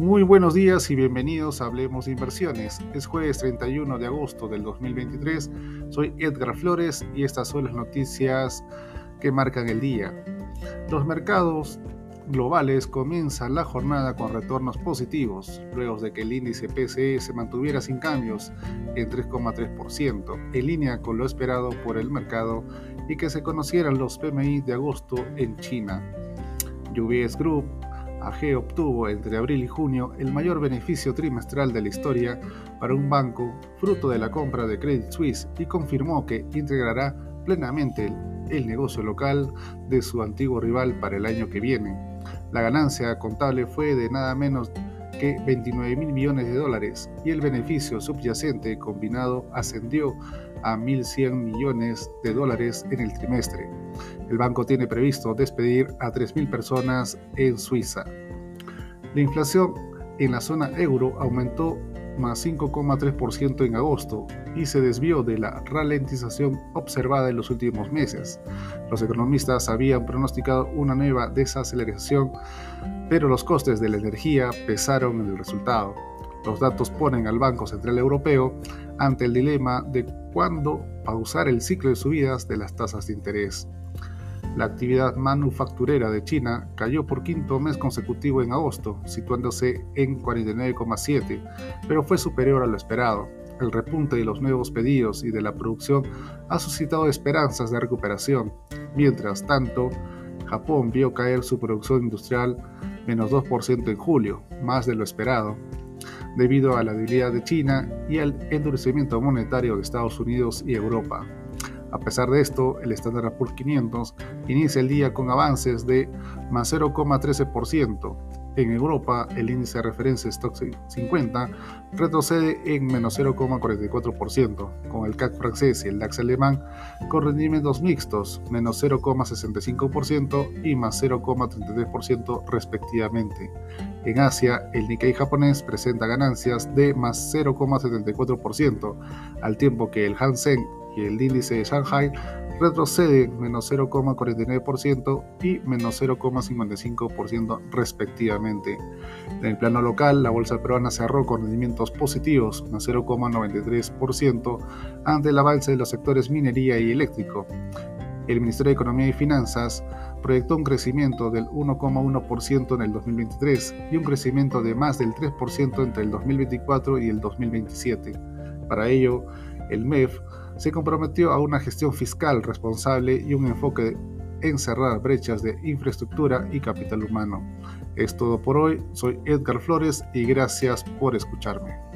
Muy buenos días y bienvenidos a Hablemos de Inversiones. Es jueves 31 de agosto del 2023. Soy Edgar Flores y estas son las noticias que marcan el día. Los mercados globales comienzan la jornada con retornos positivos, luego de que el índice PCE se mantuviera sin cambios en 3,3%, en línea con lo esperado por el mercado y que se conocieran los PMI de agosto en China. UBS Group AG obtuvo entre abril y junio el mayor beneficio trimestral de la historia para un banco, fruto de la compra de Credit Suisse, y confirmó que integrará plenamente el negocio local de su antiguo rival para el año que viene. La ganancia contable fue de nada menos que 29 mil millones de dólares y el beneficio subyacente combinado ascendió a 1.100 millones de dólares en el trimestre. El banco tiene previsto despedir a 3.000 personas en Suiza. La inflación en la zona euro aumentó más 5,3% en agosto y se desvió de la ralentización observada en los últimos meses. Los economistas habían pronosticado una nueva desaceleración, pero los costes de la energía pesaron en el resultado. Los datos ponen al Banco Central Europeo ante el dilema de cuándo pausar el ciclo de subidas de las tasas de interés. La actividad manufacturera de China cayó por quinto mes consecutivo en agosto, situándose en 49,7, pero fue superior a lo esperado. El repunte de los nuevos pedidos y de la producción ha suscitado esperanzas de recuperación. Mientras tanto, Japón vio caer su producción industrial menos 2% en julio, más de lo esperado, debido a la debilidad de China y al endurecimiento monetario de Estados Unidos y Europa. A pesar de esto, el Standard Poor's 500 inicia el día con avances de más 0,13%. En Europa, el índice de referencia Stock 50 retrocede en menos 0,44%, con el CAC francés y el DAX alemán con rendimientos mixtos, menos 0,65% y más 0,33% respectivamente. En Asia, el Nikkei japonés presenta ganancias de más 0,74%, al tiempo que el Hansen y el índice de Shanghai retrocede menos 0,49% y menos 0,55% respectivamente. En el plano local, la bolsa peruana cerró con rendimientos positivos, más 0,93%, ante el avance de los sectores minería y eléctrico. El Ministerio de Economía y Finanzas proyectó un crecimiento del 1,1% en el 2023 y un crecimiento de más del 3% entre el 2024 y el 2027. Para ello, el MEF se comprometió a una gestión fiscal responsable y un enfoque en cerrar brechas de infraestructura y capital humano. Es todo por hoy, soy Edgar Flores y gracias por escucharme.